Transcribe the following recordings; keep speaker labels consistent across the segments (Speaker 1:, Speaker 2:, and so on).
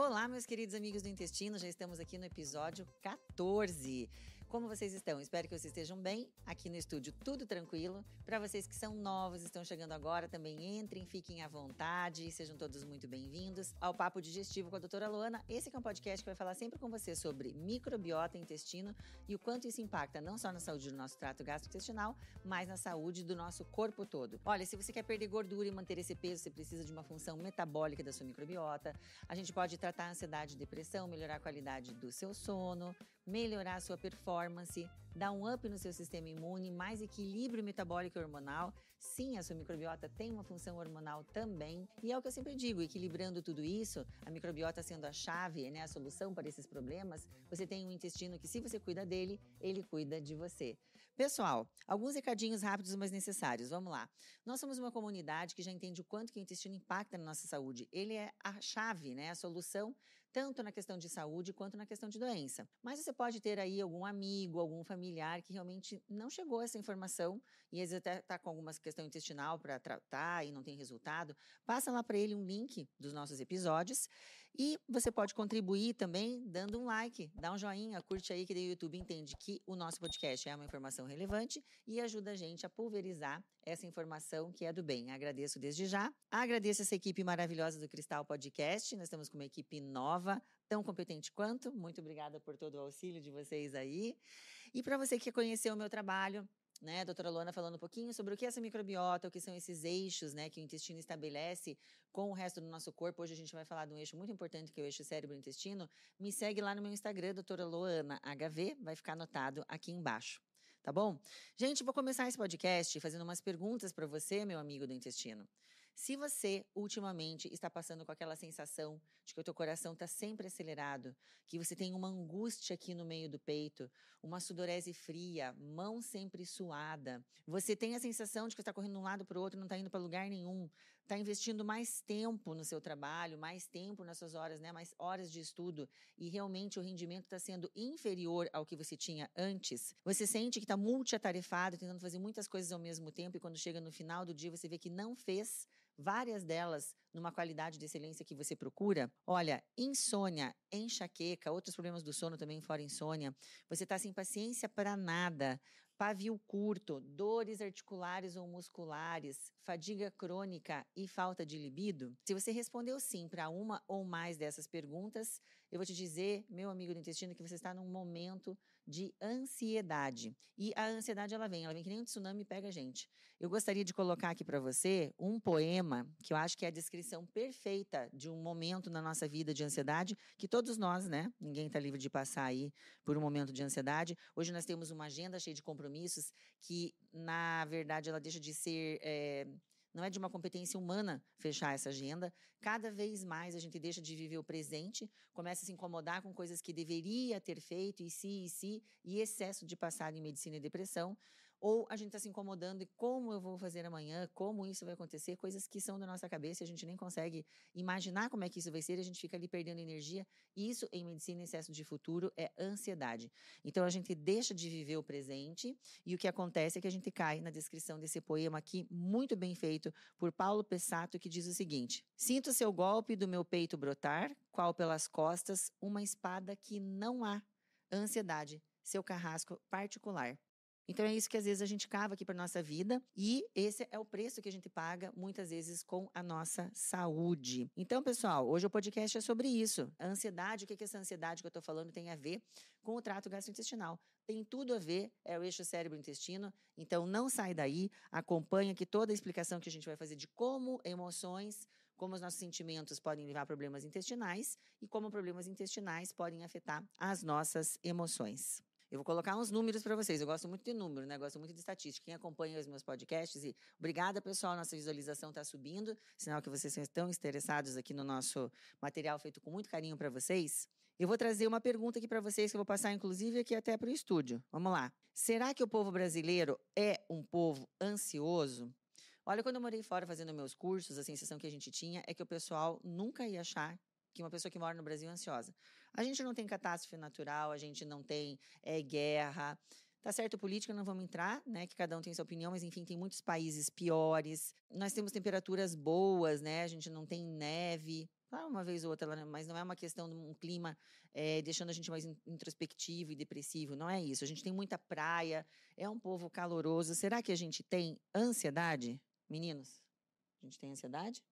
Speaker 1: Olá, meus queridos amigos do intestino, já estamos aqui no episódio 14. Como vocês estão? Espero que vocês estejam bem. Aqui no estúdio, tudo tranquilo. Para vocês que são novos, estão chegando agora, também entrem, fiquem à vontade, sejam todos muito bem-vindos ao Papo Digestivo com a doutora Luana. Esse é um podcast que vai falar sempre com você sobre microbiota intestino e o quanto isso impacta não só na saúde do nosso trato gastrointestinal, mas na saúde do nosso corpo todo. Olha, se você quer perder gordura e manter esse peso, você precisa de uma função metabólica da sua microbiota. A gente pode tratar a ansiedade e depressão, melhorar a qualidade do seu sono, melhorar a sua performance, dar um up no seu sistema imune, mais equilíbrio metabólico e hormonal. Sim, a sua microbiota tem uma função hormonal também. E é o que eu sempre digo, equilibrando tudo isso, a microbiota sendo a chave, né, a solução para esses problemas, você tem um intestino que se você cuida dele, ele cuida de você. Pessoal, alguns recadinhos rápidos, mas necessários. Vamos lá. Nós somos uma comunidade que já entende o quanto que o intestino impacta na nossa saúde. Ele é a chave, né, a solução, tanto na questão de saúde quanto na questão de doença. Mas você pode ter aí algum amigo, algum familiar que realmente não chegou a essa informação e às vezes até está com alguma questão intestinal para tratar e não tem resultado. Passa lá para ele um link dos nossos episódios e você pode contribuir também dando um like, dá um joinha, curte aí que o YouTube entende que o nosso podcast é uma informação relevante e ajuda a gente a pulverizar essa informação que é do bem. Agradeço desde já. Agradeço essa equipe maravilhosa do Cristal Podcast. Nós estamos com uma equipe nova, tão competente quanto. Muito obrigada por todo o auxílio de vocês aí. E para você que quer conhecer o meu trabalho, né, doutora Luana falando um pouquinho sobre o que é essa microbiota, o que são esses eixos, né, que o intestino estabelece com o resto do nosso corpo. Hoje a gente vai falar de um eixo muito importante, que é o eixo cérebro-intestino. Me segue lá no meu Instagram, doutora Luana HV, vai ficar anotado aqui embaixo. Tá bom? Gente, vou começar esse podcast fazendo umas perguntas para você, meu amigo do intestino. Se você ultimamente está passando com aquela sensação de que o teu coração está sempre acelerado, que você tem uma angústia aqui no meio do peito, uma sudorese fria, mão sempre suada, você tem a sensação de que está correndo de um lado para o outro, não está indo para lugar nenhum, está investindo mais tempo no seu trabalho, mais tempo nas suas horas, né, mais horas de estudo e realmente o rendimento está sendo inferior ao que você tinha antes, você sente que está multiatarefado, tentando fazer muitas coisas ao mesmo tempo e quando chega no final do dia você vê que não fez várias delas numa qualidade de excelência que você procura, olha, insônia, enxaqueca, outros problemas do sono também fora insônia, você está sem paciência para nada, pavio curto, dores articulares ou musculares, fadiga crônica e falta de libido? Se você respondeu sim para uma ou mais dessas perguntas, eu vou te dizer, meu amigo do intestino, que você está num momento de ansiedade. E a ansiedade ela vem, ela vem que nem um tsunami pega a gente. Eu gostaria de colocar aqui para você um poema que eu acho que é a descrição perfeita de um momento na nossa vida de ansiedade que todos nós, né? Ninguém está livre de passar aí por um momento de ansiedade. Hoje nós temos uma agenda cheia de compromissos que, na verdade, ela deixa de ser. É, não é de uma competência humana fechar essa agenda. Cada vez mais a gente deixa de viver o presente, começa a se incomodar com coisas que deveria ter feito, e se, e se, e excesso de passar em medicina e depressão ou a gente está se incomodando e como eu vou fazer amanhã, como isso vai acontecer, coisas que são da nossa cabeça e a gente nem consegue imaginar como é que isso vai ser, e a gente fica ali perdendo energia. Isso, em medicina, excesso de futuro é ansiedade. Então a gente deixa de viver o presente e o que acontece é que a gente cai na descrição desse poema aqui, muito bem feito por Paulo Pessato, que diz o seguinte: Sinto seu golpe do meu peito brotar, qual pelas costas uma espada que não há. Ansiedade, seu carrasco particular. Então é isso que às vezes a gente cava aqui para nossa vida e esse é o preço que a gente paga muitas vezes com a nossa saúde. Então, pessoal, hoje o podcast é sobre isso. A ansiedade, o que, que essa ansiedade que eu estou falando tem a ver com o trato gastrointestinal? Tem tudo a ver, é o eixo cérebro-intestino. Então não sai daí, acompanha aqui toda a explicação que a gente vai fazer de como emoções, como os nossos sentimentos podem levar a problemas intestinais e como problemas intestinais podem afetar as nossas emoções. Eu vou colocar uns números para vocês. Eu gosto muito de número, né? Gosto muito de estatística. Quem acompanha os meus podcasts e obrigada, pessoal. Nossa visualização está subindo, sinal que vocês estão interessados aqui no nosso material feito com muito carinho para vocês. Eu vou trazer uma pergunta aqui para vocês que eu vou passar, inclusive, aqui até para o estúdio. Vamos lá. Será que o povo brasileiro é um povo ansioso? Olha, quando eu morei fora fazendo meus cursos, a sensação que a gente tinha é que o pessoal nunca ia achar que uma pessoa que mora no Brasil é ansiosa. A gente não tem catástrofe natural, a gente não tem é, guerra. Tá certo, política não vamos entrar, né? Que cada um tem sua opinião, mas enfim, tem muitos países piores. Nós temos temperaturas boas, né? A gente não tem neve. Claro, uma vez ou outra, mas não é uma questão de um clima é, deixando a gente mais introspectivo e depressivo. Não é isso. A gente tem muita praia, é um povo caloroso. Será que a gente tem ansiedade? Meninos, a gente tem ansiedade?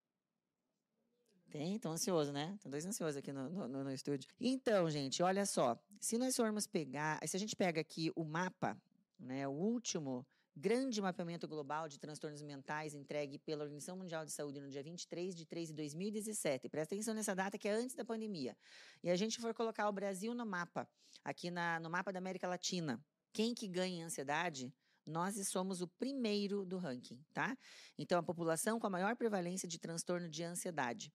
Speaker 1: Tem, estão ansioso, né? Estão dois ansiosos aqui no, no, no, estúdio. Então, gente, olha só. Se nós formos pegar, se a gente pega aqui o mapa, né, o último grande mapeamento global de transtornos mentais entregue pela Organização Mundial de Saúde no dia 23 de 3 de 2017. Presta atenção nessa data que é antes da pandemia. E a gente for colocar o Brasil no mapa, aqui na, no mapa da América Latina. Quem que ganha ansiedade? Nós somos o primeiro do ranking, tá? Então, a população com a maior prevalência de transtorno de ansiedade.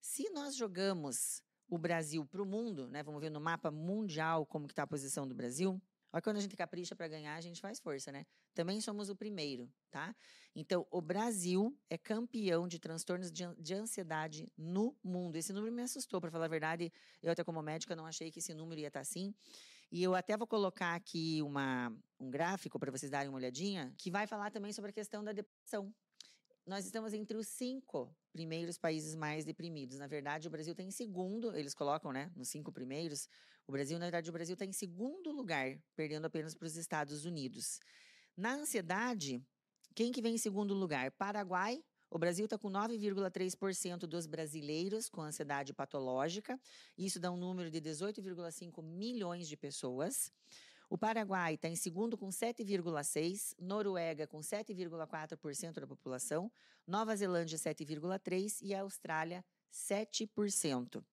Speaker 1: Se nós jogamos o Brasil para o mundo, né? Vamos ver no mapa mundial como está a posição do Brasil. Olha quando a gente capricha para ganhar, a gente faz força, né? Também somos o primeiro, tá? Então, o Brasil é campeão de transtornos de, de ansiedade no mundo. Esse número me assustou, para falar a verdade. Eu até como médica não achei que esse número ia estar tá assim. E eu até vou colocar aqui uma, um gráfico para vocês darem uma olhadinha, que vai falar também sobre a questão da depressão. Nós estamos entre os cinco primeiros países mais deprimidos. Na verdade, o Brasil está em segundo, eles colocam, né, nos cinco primeiros. O Brasil, na verdade, o Brasil está em segundo lugar, perdendo apenas para os Estados Unidos. Na ansiedade, quem que vem em segundo lugar? Paraguai. O Brasil está com 9,3% dos brasileiros com ansiedade patológica. Isso dá um número de 18,5 milhões de pessoas. O Paraguai está em segundo com 7,6%, Noruega com 7,4% da população, Nova Zelândia 7,3% e a Austrália 7%.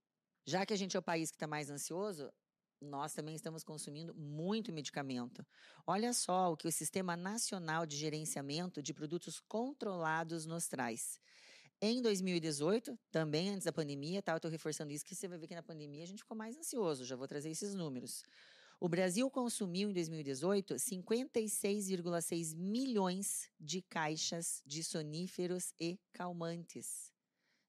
Speaker 1: Já que a gente é o país que está mais ansioso, nós também estamos consumindo muito medicamento. Olha só o que o Sistema Nacional de Gerenciamento de Produtos Controlados nos traz. Em 2018, também antes da pandemia, tá? Eu estou reforçando isso, que você vai ver que na pandemia a gente ficou mais ansioso, já vou trazer esses números. O Brasil consumiu em 2018 56,6 milhões de caixas de soníferos e calmantes.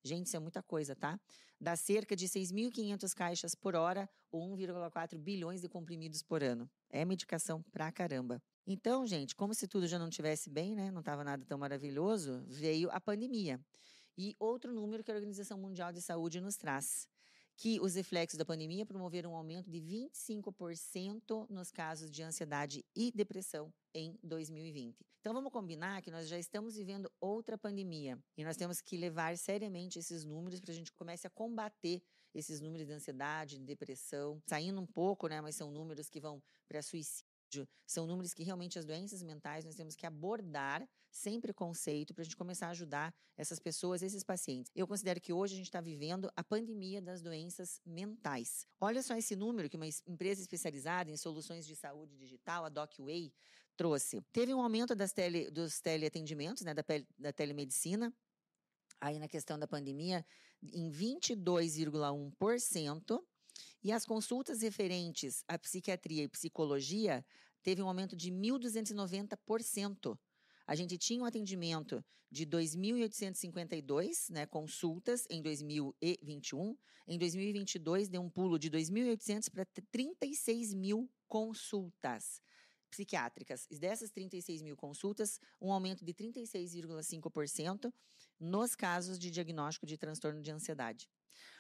Speaker 1: Gente, isso é muita coisa, tá? Dá cerca de 6.500 caixas por hora ou 1,4 bilhões de comprimidos por ano. É medicação pra caramba. Então, gente, como se tudo já não tivesse bem, né? Não estava nada tão maravilhoso, veio a pandemia. E outro número que a Organização Mundial de Saúde nos traz que os reflexos da pandemia promoveram um aumento de 25% nos casos de ansiedade e depressão em 2020. Então vamos combinar que nós já estamos vivendo outra pandemia e nós temos que levar seriamente esses números para a gente comece a combater esses números de ansiedade, de depressão, saindo um pouco, né, mas são números que vão para suicídio são números que realmente as doenças mentais nós temos que abordar sem preconceito para a gente começar a ajudar essas pessoas, esses pacientes. Eu considero que hoje a gente está vivendo a pandemia das doenças mentais. Olha só esse número que uma empresa especializada em soluções de saúde digital, a DocWay, trouxe. Teve um aumento das tele, dos teleatendimentos, né, da, da telemedicina, aí na questão da pandemia, em 22,1%. E as consultas referentes à psiquiatria e psicologia teve um aumento de 1.290%. A gente tinha um atendimento de 2.852 né, consultas em 2021. Em 2022, deu um pulo de 2.800 para 36 mil consultas psiquiátricas. Dessas 36 mil consultas, um aumento de 36,5% nos casos de diagnóstico de transtorno de ansiedade.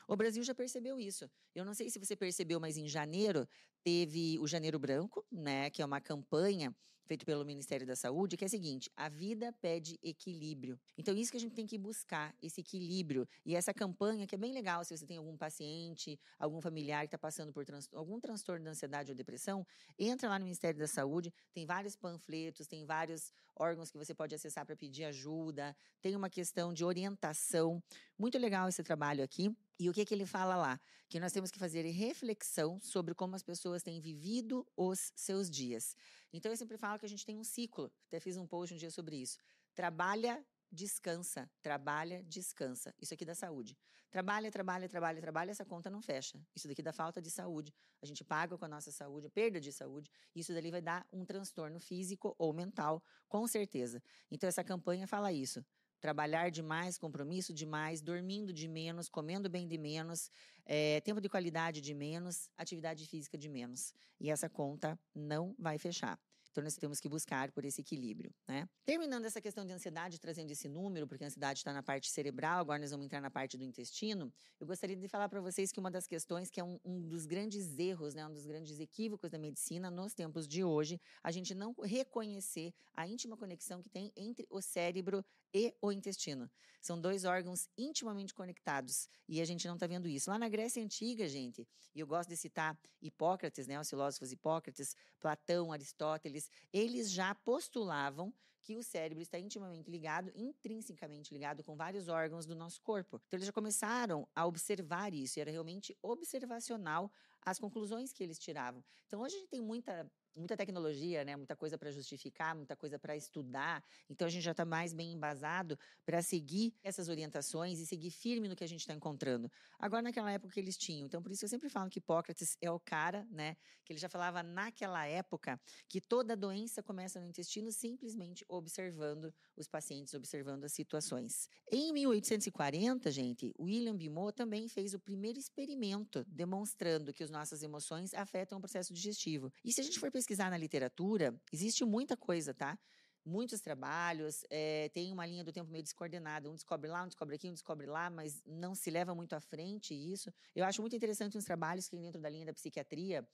Speaker 1: O Brasil já percebeu isso. Eu não sei se você percebeu, mas em janeiro teve o Janeiro Branco, né, que é uma campanha feita pelo Ministério da Saúde, que é a seguinte: a vida pede equilíbrio. Então, isso que a gente tem que buscar, esse equilíbrio. E essa campanha, que é bem legal, se você tem algum paciente, algum familiar que está passando por algum transtorno de ansiedade ou depressão, entra lá no Ministério da Saúde, tem vários panfletos, tem vários órgãos que você pode acessar para pedir ajuda, tem uma questão de orientação. Muito legal esse trabalho aqui. E o que, que ele fala lá? Que nós temos que fazer reflexão sobre como as pessoas têm vivido os seus dias. Então, eu sempre falo que a gente tem um ciclo. Até fiz um post um dia sobre isso. Trabalha, descansa. Trabalha, descansa. Isso aqui dá saúde. Trabalha, trabalha, trabalha, trabalha, essa conta não fecha. Isso daqui dá falta de saúde. A gente paga com a nossa saúde, perda de saúde. Isso dali vai dar um transtorno físico ou mental, com certeza. Então, essa campanha fala isso trabalhar demais, compromisso demais, dormindo de menos, comendo bem de menos, é, tempo de qualidade de menos, atividade física de menos. E essa conta não vai fechar. Então, nós temos que buscar por esse equilíbrio, né? Terminando essa questão de ansiedade, trazendo esse número, porque a ansiedade está na parte cerebral, agora nós vamos entrar na parte do intestino. Eu gostaria de falar para vocês que uma das questões, que é um, um, dos grandes erros, né, um dos grandes equívocos da medicina nos tempos de hoje, a gente não reconhecer a íntima conexão que tem entre o cérebro e o intestino. São dois órgãos intimamente conectados e a gente não está vendo isso. Lá na Grécia Antiga, gente, e eu gosto de citar Hipócrates, né, os filósofos Hipócrates, Platão, Aristóteles, eles já postulavam que o cérebro está intimamente ligado, intrinsecamente ligado com vários órgãos do nosso corpo. Então, eles já começaram a observar isso, e era realmente observacional as conclusões que eles tiravam. Então, hoje a gente tem muita muita tecnologia, né? Muita coisa para justificar, muita coisa para estudar. Então a gente já está mais bem embasado para seguir essas orientações e seguir firme no que a gente está encontrando. Agora naquela época que eles tinham, então por isso eu sempre falo que Hipócrates é o cara, né? Que ele já falava naquela época que toda doença começa no intestino simplesmente observando os pacientes, observando as situações. Em 1840, gente, William Bimot também fez o primeiro experimento demonstrando que as nossas emoções afetam o processo digestivo. E se a gente for pesquisar pesquisar na literatura, existe muita coisa, tá? Muitos trabalhos, é, tem uma linha do tempo meio descoordenada. Um descobre lá, um descobre aqui, um descobre lá, mas não se leva muito à frente isso. Eu acho muito interessante uns trabalhos que dentro da linha da psiquiatria,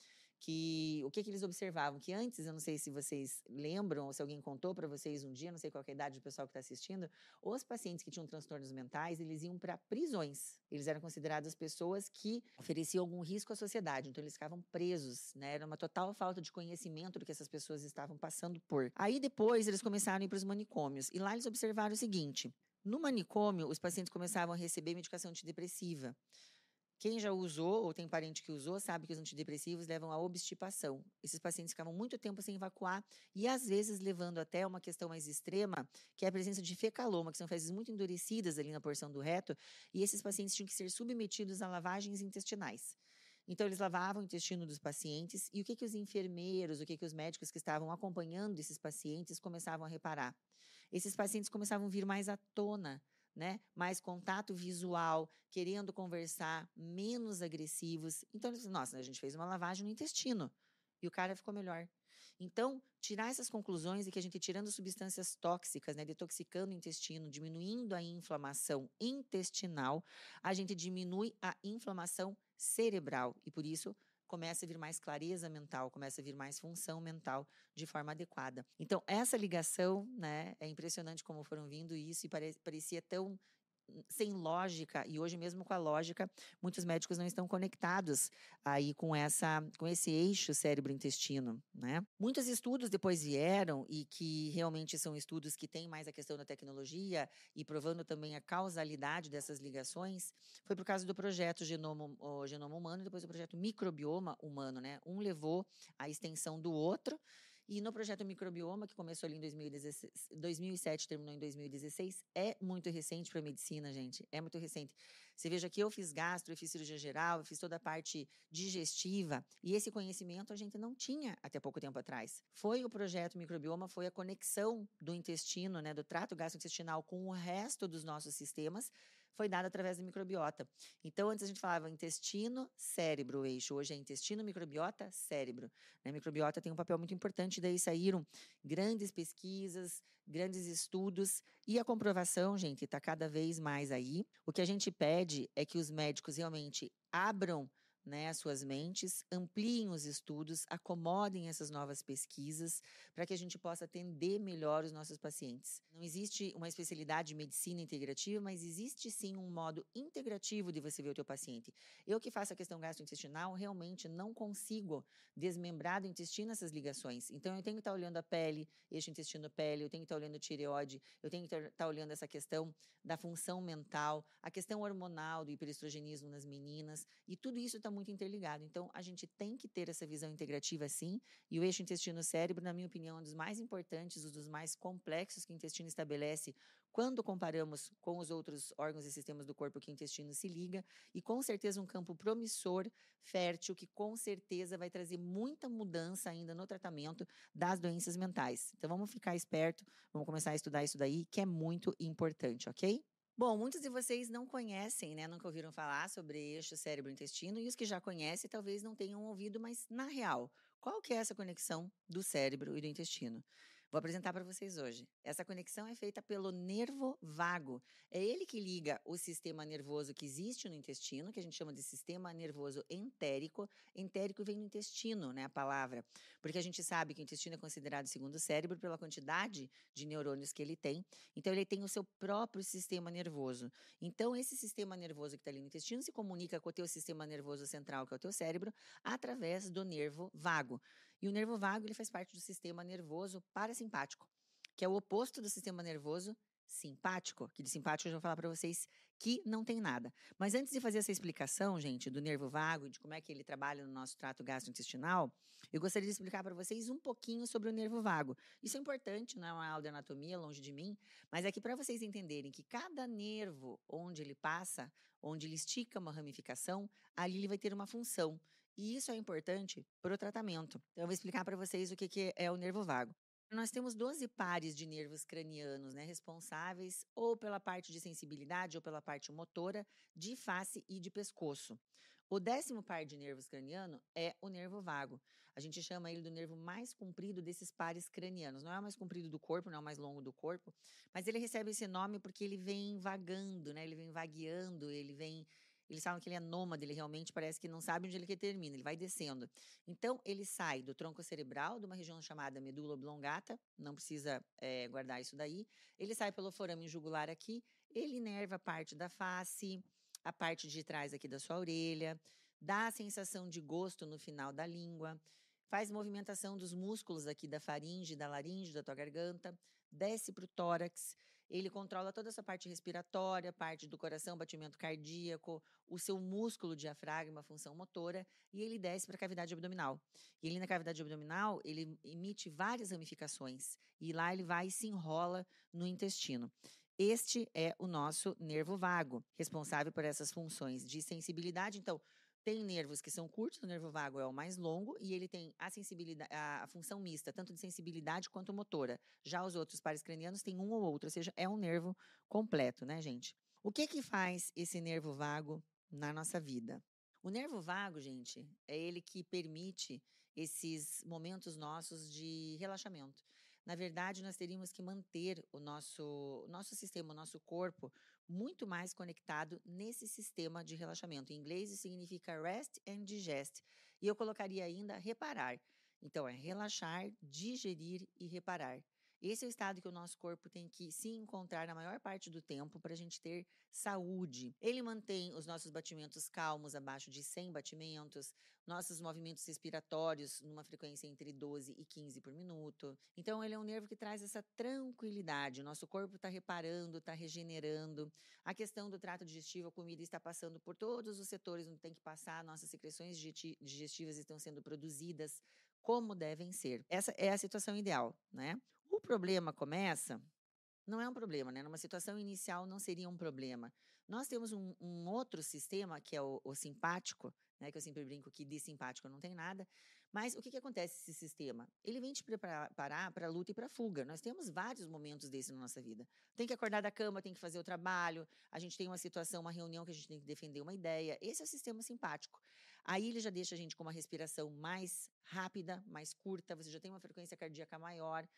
Speaker 1: que o que, que eles observavam? Que antes, eu não sei se vocês lembram, ou se alguém contou para vocês um dia, não sei qual é a idade do pessoal que está assistindo, os pacientes que tinham transtornos mentais, eles iam para prisões. Eles eram considerados pessoas que ofereciam algum risco à sociedade, então eles ficavam presos, né? Era uma total falta de conhecimento do que essas pessoas estavam passando por. Aí depois eles começaram a ir para os manicômios, e lá eles observaram o seguinte: no manicômio, os pacientes começavam a receber medicação antidepressiva. Quem já usou ou tem parente que usou sabe que os antidepressivos levam à obstipação. Esses pacientes ficavam muito tempo sem evacuar e às vezes levando até uma questão mais extrema, que é a presença de fecaloma, que são fezes muito endurecidas ali na porção do reto, e esses pacientes tinham que ser submetidos a lavagens intestinais. Então, eles lavavam o intestino dos pacientes e o que, que os enfermeiros, o que, que os médicos que estavam acompanhando esses pacientes começavam a reparar? Esses pacientes começavam a vir mais à tona né? Mais contato visual, querendo conversar, menos agressivos. Então, nossa, a gente fez uma lavagem no intestino e o cara ficou melhor. Então, tirar essas conclusões e que a gente tirando substâncias tóxicas, né, detoxicando o intestino, diminuindo a inflamação intestinal, a gente diminui a inflamação cerebral e por isso começa a vir mais clareza mental, começa a vir mais função mental de forma adequada. Então, essa ligação, né, é impressionante como foram vindo isso e pare parecia tão sem lógica e hoje mesmo com a lógica muitos médicos não estão conectados aí com essa com esse eixo cérebro intestino né? Muitos estudos depois vieram e que realmente são estudos que têm mais a questão da tecnologia e provando também a causalidade dessas ligações foi por causa do projeto genoma genoma humano e depois o projeto microbioma humano né? Um levou à extensão do outro e no projeto Microbioma, que começou ali em 2016, 2007, terminou em 2016, é muito recente para a medicina, gente. É muito recente. Você veja que eu fiz gastro, eu fiz cirurgia geral, eu fiz toda a parte digestiva. E esse conhecimento a gente não tinha até pouco tempo atrás. Foi o projeto Microbioma, foi a conexão do intestino, né, do trato gastrointestinal com o resto dos nossos sistemas foi dada através da microbiota. Então, antes a gente falava intestino, cérebro, eixo. Hoje é intestino, microbiota, cérebro. A né, microbiota tem um papel muito importante, daí saíram grandes pesquisas, grandes estudos e a comprovação, gente, está cada vez mais aí. O que a gente pede é que os médicos realmente abram né, as suas mentes, ampliem os estudos, acomodem essas novas pesquisas para que a gente possa atender melhor os nossos pacientes. Não existe uma especialidade de medicina integrativa, mas existe sim um modo integrativo de você ver o teu paciente. Eu que faço a questão gastrointestinal, realmente não consigo desmembrar do intestino essas ligações. Então eu tenho que estar olhando a pele, eixo intestino-pele, eu tenho que estar olhando tireoide, eu tenho que estar olhando essa questão da função mental, a questão hormonal do hiperestrogenismo nas meninas, e tudo isso está muito interligado. Então, a gente tem que ter essa visão integrativa sim, e o eixo intestino-cérebro, na minha opinião, é um dos mais importantes, um dos mais complexos que o intestino estabelece quando comparamos com os outros órgãos e sistemas do corpo que o intestino se liga, e com certeza um campo promissor, fértil, que com certeza vai trazer muita mudança ainda no tratamento das doenças mentais. Então vamos ficar esperto, vamos começar a estudar isso daí, que é muito importante, ok? Bom, muitos de vocês não conhecem, né? Nunca ouviram falar sobre eixo cérebro-intestino, e os que já conhecem talvez não tenham ouvido, mas na real, Qual que é essa conexão do cérebro e do intestino? Vou apresentar para vocês hoje. Essa conexão é feita pelo nervo vago. É ele que liga o sistema nervoso que existe no intestino, que a gente chama de sistema nervoso entérico. Entérico vem do intestino, né, a palavra, porque a gente sabe que o intestino é considerado segundo cérebro pela quantidade de neurônios que ele tem. Então ele tem o seu próprio sistema nervoso. Então esse sistema nervoso que está ali no intestino se comunica com o teu sistema nervoso central, que é o teu cérebro, através do nervo vago. E o nervo vago ele faz parte do sistema nervoso parasimpático, que é o oposto do sistema nervoso simpático, que de simpático eu já vou falar para vocês que não tem nada. Mas antes de fazer essa explicação, gente, do nervo vago de como é que ele trabalha no nosso trato gastrointestinal, eu gostaria de explicar para vocês um pouquinho sobre o nervo vago. Isso é importante, não é uma aula de anatomia longe de mim, mas é que para vocês entenderem que cada nervo onde ele passa, onde ele estica uma ramificação, ali ele vai ter uma função. E isso é importante para o tratamento. Então, eu vou explicar para vocês o que, que é o nervo vago. Nós temos 12 pares de nervos cranianos, né, responsáveis ou pela parte de sensibilidade ou pela parte motora de face e de pescoço. O décimo par de nervos craniano é o nervo vago. A gente chama ele do nervo mais comprido desses pares cranianos. Não é o mais comprido do corpo, não é o mais longo do corpo, mas ele recebe esse nome porque ele vem vagando, né? Ele vem vagueando, ele vem eles falam que ele é nômade, ele realmente parece que não sabe onde ele termina, ele vai descendo. Então, ele sai do tronco cerebral, de uma região chamada medula oblongata, não precisa é, guardar isso daí. Ele sai pelo forame jugular aqui, ele inerva parte da face, a parte de trás aqui da sua orelha, dá a sensação de gosto no final da língua, faz movimentação dos músculos aqui da faringe, da laringe, da tua garganta, desce para o tórax ele controla toda essa parte respiratória, parte do coração, batimento cardíaco, o seu músculo diafragma, função motora, e ele desce para a cavidade abdominal. E ele na cavidade abdominal, ele emite várias ramificações, e lá ele vai e se enrola no intestino. Este é o nosso nervo vago, responsável por essas funções de sensibilidade. Então, tem nervos que são curtos, o nervo vago é o mais longo e ele tem a sensibilidade, a, função mista, tanto de sensibilidade quanto motora. Já os outros pares cranianos têm um ou outro, ou seja, é um nervo completo, né, gente? O que que faz esse nervo vago na nossa vida? O nervo vago, gente, é ele que permite esses momentos nossos de relaxamento. Na verdade, nós teríamos que manter o nosso, o nosso sistema, o nosso corpo, muito mais conectado nesse sistema de relaxamento. Em inglês, isso significa rest and digest. E eu colocaria ainda reparar. Então, é relaxar, digerir e reparar. Esse é o estado que o nosso corpo tem que se encontrar na maior parte do tempo para a gente ter saúde. Ele mantém os nossos batimentos calmos abaixo de 100 batimentos, nossos movimentos respiratórios numa frequência entre 12 e 15 por minuto. Então, ele é um nervo que traz essa tranquilidade. O nosso corpo está reparando, está regenerando. A questão do trato digestivo, a comida está passando por todos os setores onde tem que passar, nossas secreções digestivas estão sendo produzidas como devem ser. Essa é a situação ideal, né? Problema começa, não é um problema, né? Numa situação inicial não seria um problema. Nós temos um, um outro sistema, que é o, o, simpático, né? Que eu sempre brinco que de simpático não tem nada. Mas o que, que acontece esse sistema? Ele vem te preparar para a luta e para a fuga. Nós temos vários momentos desse na nossa vida. Tem que acordar da cama, tem que fazer o trabalho, a gente tem uma situação, uma reunião que a gente tem que defender uma ideia. Esse é o sistema simpático. Aí ele já deixa a gente com uma respiração mais rápida, mais curta, você já tem uma frequência cardíaca maior,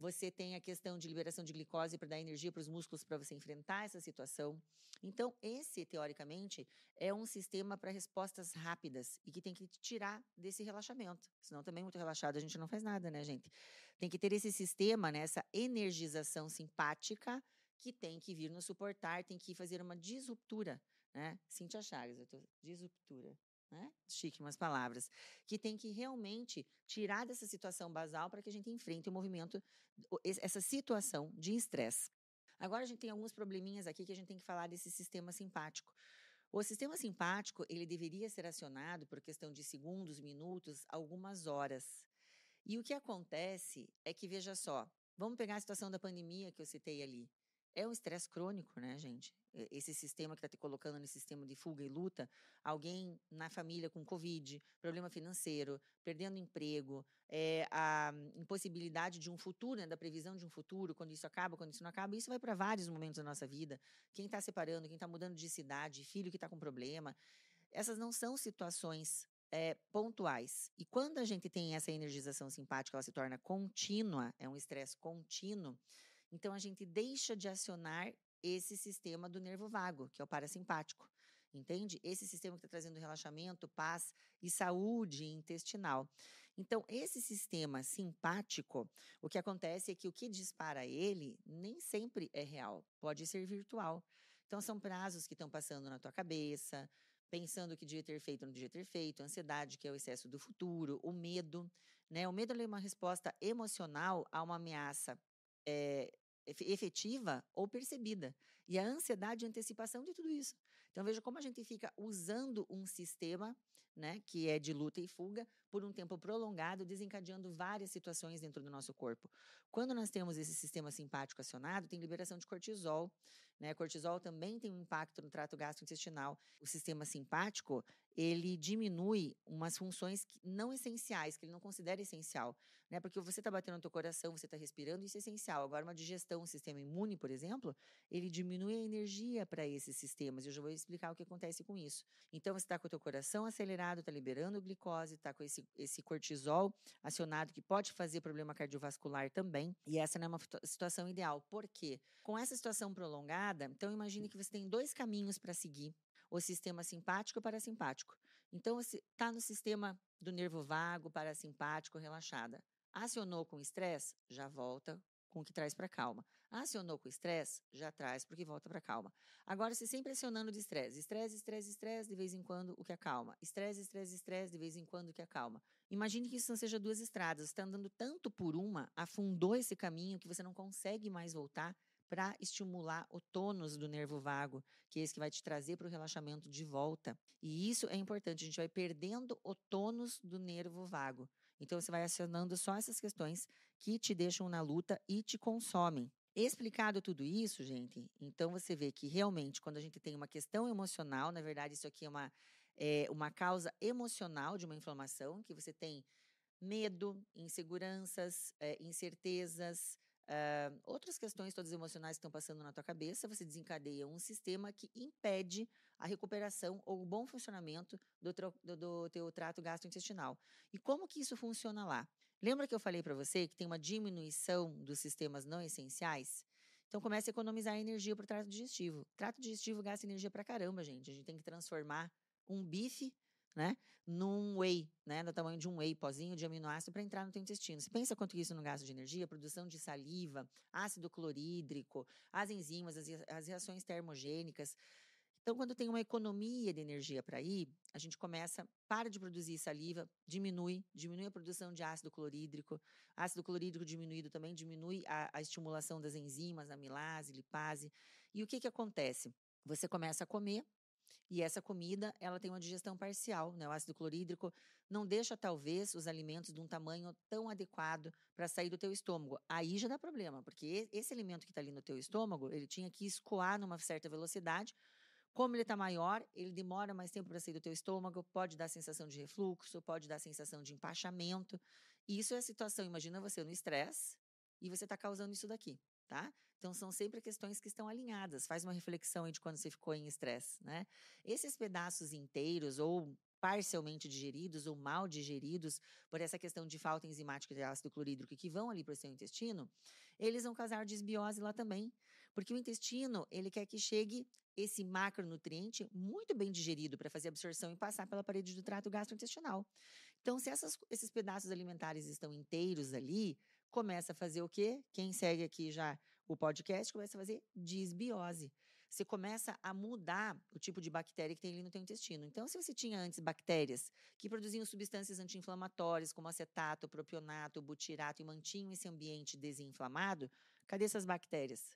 Speaker 1: você tem a questão de liberação de glicose para dar energia para os músculos para você enfrentar essa situação. Então, esse, teoricamente, é um sistema para respostas rápidas e que tem que tirar desse relaxamento. Senão, também muito relaxado, a gente não faz nada, né, gente? Tem que ter esse sistema, né, essa energização simpática que tem que vir nos suportar, tem que fazer uma disruptura, né? Cintia Chagas, eu tô disruptura né? Chique umas palavras, que tem que realmente tirar dessa situação basal para que a gente enfrente o movimento, essa situação de estresse. Agora a gente tem alguns probleminhas aqui que a gente tem que falar desse sistema simpático. O sistema simpático, ele deveria ser acionado por questão de segundos, minutos, algumas horas. E o que acontece é que, veja só, vamos pegar a situação da pandemia que eu citei ali. É um estresse crônico, né, gente? Esse sistema que está te colocando nesse sistema de fuga e luta, alguém na família com Covid, problema financeiro, perdendo emprego, é, a impossibilidade de um futuro, né, da previsão de um futuro, quando isso acaba, quando isso não acaba, isso vai para vários momentos da nossa vida. Quem está separando, quem está mudando de cidade, filho que está com problema. Essas não são situações é, pontuais. E quando a gente tem essa energização simpática, ela se torna contínua, é um estresse contínuo, então a gente deixa de acionar esse sistema do nervo vago, que é o parasimpático. Entende? Esse sistema que está trazendo relaxamento, paz e saúde intestinal. Então, esse sistema simpático, o que acontece é que o que dispara ele nem sempre é real, pode ser virtual. Então, são prazos que estão passando na tua cabeça, pensando o que devia ter feito, não devia ter feito, ansiedade, que é o excesso do futuro, o medo. Né? O medo é uma resposta emocional a uma ameaça é, efetiva ou percebida. E a ansiedade é a antecipação de tudo isso. Então, veja como a gente fica usando um sistema né, que é de luta e fuga, por um tempo prolongado, desencadeando várias situações dentro do nosso corpo. Quando nós temos esse sistema simpático acionado, tem liberação de cortisol. Né? Cortisol também tem um impacto no trato gastrointestinal. O sistema simpático, ele diminui umas funções não essenciais, que ele não considera essencial. Né? Porque você está batendo no teu coração, você está respirando, isso é essencial. Agora, uma digestão, um sistema imune, por exemplo, ele diminui a energia para esses sistemas. Eu já vou explicar o que acontece com isso. Então, você está com o teu coração acelerado, está liberando glicose, está com esse esse, esse cortisol acionado que pode fazer problema cardiovascular também. E essa não é uma situação ideal. Por quê? Com essa situação prolongada, então imagine que você tem dois caminhos para seguir o sistema simpático e parasimpático. Então, está no sistema do nervo vago, parasimpático, relaxada. Acionou com estresse, já volta com o que traz para calma. Acionou com estresse, já traz porque volta para calma. Agora, se sempre acionando de estresse, estresse, estresse, estresse, de vez em quando o que acalma. Estresse, estresse, estresse, de vez em quando o que acalma. Imagine que isso não seja duas estradas. Você está andando tanto por uma, afundou esse caminho que você não consegue mais voltar para estimular o tônus do nervo vago, que é esse que vai te trazer para o relaxamento de volta. E isso é importante, a gente vai perdendo o tônus do nervo vago. Então você vai acionando só essas questões que te deixam na luta e te consomem. Explicado tudo isso, gente, então você vê que realmente quando a gente tem uma questão emocional, na verdade isso aqui é uma, é, uma causa emocional de uma inflamação, que você tem medo, inseguranças, é, incertezas, Uh, outras questões todas emocionais que estão passando na tua cabeça, você desencadeia um sistema que impede a recuperação ou o bom funcionamento do, do, do teu trato gastrointestinal. E como que isso funciona lá? Lembra que eu falei para você que tem uma diminuição dos sistemas não essenciais? Então comece a economizar energia para o trato digestivo. Trato digestivo gasta energia para caramba, gente. A gente tem que transformar um bife né? Num whey, né? Do tamanho de um whey, pozinho de aminoácido para entrar no teu intestino. Você pensa quanto isso não gasta de energia? Produção de saliva, ácido clorídrico, as enzimas, as, as reações termogênicas. Então, quando tem uma economia de energia para ir, a gente começa, para de produzir saliva, diminui, diminui a produção de ácido clorídrico. Ácido clorídrico diminuído também diminui a, a estimulação das enzimas, amilase, lipase. E o que, que acontece? Você começa a comer, e essa comida, ela tem uma digestão parcial, né? O ácido clorídrico não deixa talvez os alimentos de um tamanho tão adequado para sair do teu estômago. Aí já dá problema, porque esse alimento que está ali no teu estômago, ele tinha que escoar numa certa velocidade. Como ele está maior, ele demora mais tempo para sair do teu estômago, pode dar sensação de refluxo, pode dar sensação de empachamento. E isso é a situação. Imagina você no estresse e você está causando isso daqui tá? Então são sempre questões que estão alinhadas. Faz uma reflexão aí de quando você ficou em estresse, né? Esses pedaços inteiros ou parcialmente digeridos ou mal digeridos por essa questão de falta enzimática de ácido clorídrico que vão ali para o seu intestino, eles vão causar desbiose lá também, porque o intestino ele quer que chegue esse macronutriente muito bem digerido para fazer absorção e passar pela parede do trato gastrointestinal. Então, se essas, esses pedaços alimentares estão inteiros ali, começa a fazer o quê? Quem segue aqui já o podcast começa a fazer disbiose. Você começa a mudar o tipo de bactéria que tem ali no teu intestino. Então, se você tinha antes bactérias que produziam substâncias anti-inflamatórias, como acetato, propionato, butirato, e mantinham esse ambiente desinflamado, cadê essas bactérias?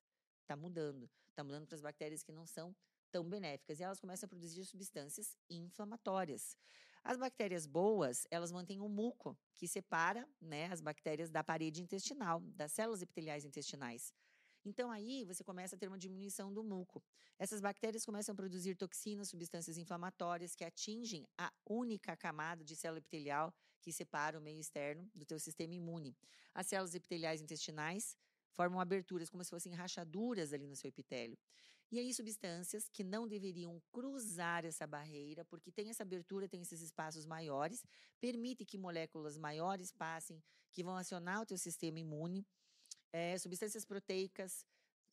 Speaker 1: Está mudando. Está mudando para as bactérias que não são tão benéficas. E elas começam a produzir substâncias inflamatórias. As bactérias boas, elas mantêm o muco, que separa né, as bactérias da parede intestinal, das células epiteliais intestinais. Então, aí você começa a ter uma diminuição do muco. Essas bactérias começam a produzir toxinas, substâncias inflamatórias que atingem a única camada de célula epitelial que separa o meio externo do teu sistema imune. As células epiteliais intestinais formam aberturas como se fossem rachaduras ali no seu epitélio. E aí, substâncias que não deveriam cruzar essa barreira, porque tem essa abertura, tem esses espaços maiores, permite que moléculas maiores passem, que vão acionar o teu sistema imune, é, substâncias proteicas,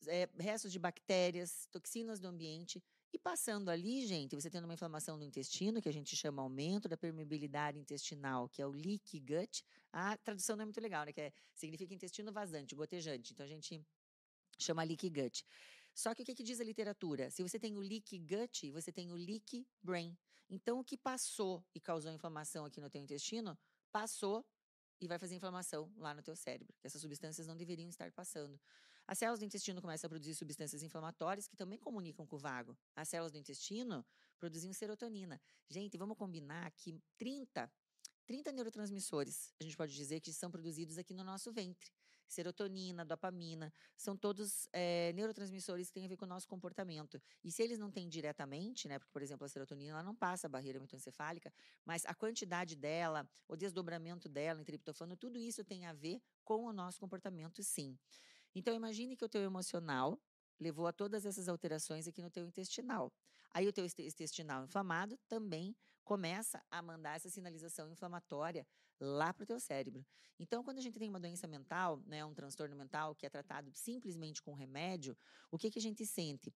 Speaker 1: é, restos de bactérias, toxinas do ambiente. E passando ali, gente, você tendo uma inflamação no intestino, que a gente chama aumento da permeabilidade intestinal, que é o leaky gut. A tradução não é muito legal, né? Que é, significa intestino vazante, gotejante. Então a gente chama leaky gut. Só que o que, que diz a literatura? Se você tem o leaky gut, você tem o leaky brain. Então, o que passou e causou inflamação aqui no teu intestino, passou e vai fazer inflamação lá no teu cérebro. Essas substâncias não deveriam estar passando. As células do intestino começam a produzir substâncias inflamatórias que também comunicam com o vago. As células do intestino produziam serotonina. Gente, vamos combinar que 30, 30 neurotransmissores, a gente pode dizer que são produzidos aqui no nosso ventre serotonina, dopamina, são todos é, neurotransmissores que têm a ver com o nosso comportamento. E se eles não têm diretamente, né, porque, por exemplo, a serotonina ela não passa a barreira mitoencefálica, mas a quantidade dela, o desdobramento dela em triptofano, tudo isso tem a ver com o nosso comportamento, sim. Então, imagine que o teu emocional levou a todas essas alterações aqui no teu intestinal. Aí o teu intestinal inflamado também começa a mandar essa sinalização inflamatória lá para o teu cérebro. Então, quando a gente tem uma doença mental, né, um transtorno mental que é tratado simplesmente com remédio, o que, que a gente sente?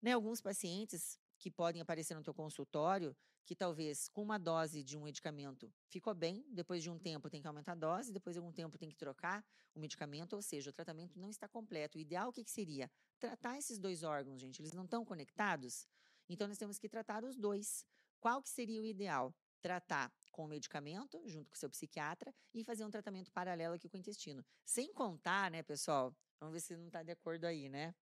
Speaker 1: Né, alguns pacientes que podem aparecer no teu consultório, que talvez com uma dose de um medicamento ficou bem, depois de um tempo tem que aumentar a dose, depois de algum tempo tem que trocar o medicamento, ou seja, o tratamento não está completo. O ideal o que, que seria? Tratar esses dois órgãos, gente, eles não estão conectados? Então nós temos que tratar os dois. Qual que seria o ideal? Tratar com o medicamento, junto com o seu psiquiatra, e fazer um tratamento paralelo aqui com o intestino. Sem contar, né, pessoal? Vamos ver se não está de acordo aí, né?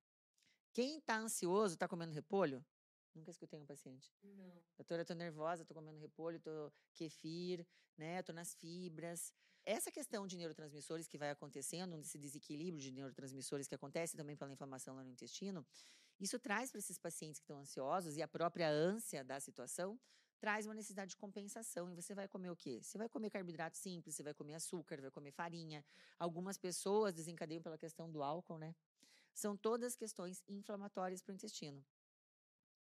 Speaker 1: Quem está ansioso, está comendo repolho? Nunca escutei um paciente.
Speaker 2: Não.
Speaker 1: Doutora, estou nervosa, estou comendo repolho, estou kefir, né? Estou nas fibras. Essa questão de neurotransmissores que vai acontecendo, esse desequilíbrio de neurotransmissores que acontece também pela inflamação lá no intestino, isso traz para esses pacientes que estão ansiosos e a própria ânsia da situação traz uma necessidade de compensação. E você vai comer o quê? Você vai comer carboidrato simples, você vai comer açúcar, vai comer farinha. Algumas pessoas desencadeiam pela questão do álcool, né? São todas questões inflamatórias para o intestino.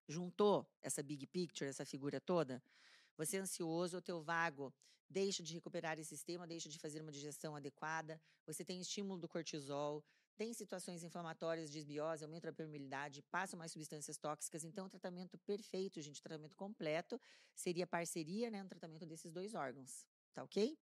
Speaker 1: Juntou essa big picture, essa figura toda, você é ansioso, o teu vago deixa de recuperar esse sistema, deixa de fazer uma digestão adequada, você tem estímulo do cortisol, tem situações inflamatórias, desbiose, aumenta a permeabilidade, passam mais substâncias tóxicas. Então, o tratamento perfeito, gente, o tratamento completo, seria parceria, né, no tratamento desses dois órgãos. Tá ok?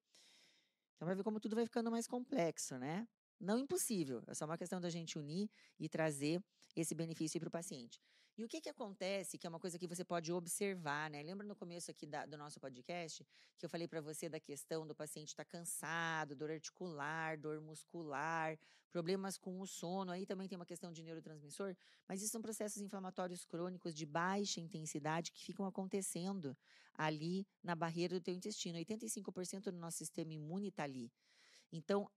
Speaker 1: Então, vai ver como tudo vai ficando mais complexo, né? Não impossível, é só uma questão da gente unir e trazer esse benefício para o paciente. E o que, que acontece, que é uma coisa que você pode observar, né? Lembra no começo aqui da, do nosso podcast que eu falei para você da questão do paciente estar tá cansado, dor articular, dor muscular, problemas com o sono, aí também tem uma questão de neurotransmissor, mas isso são processos inflamatórios crônicos de baixa intensidade que ficam acontecendo ali na barreira do teu intestino. 85% do nosso sistema imune está ali. Então,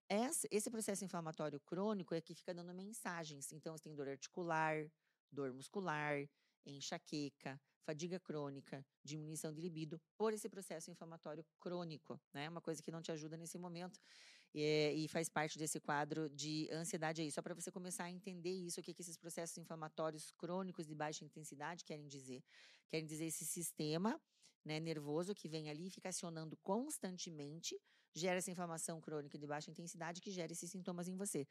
Speaker 1: esse processo inflamatório crônico é que fica dando mensagens. Então, você tem dor articular, dor muscular, enxaqueca, fadiga crônica, diminuição de libido por esse processo inflamatório crônico, né? Uma coisa que não te ajuda nesse momento é, e faz parte desse quadro de ansiedade aí. Só para você começar a entender isso, o que, que esses processos inflamatórios crônicos de baixa intensidade querem dizer? Querem dizer esse sistema né, nervoso que vem ali e fica acionando constantemente, gera essa inflamação crônica de baixa intensidade que gera esses sintomas em você.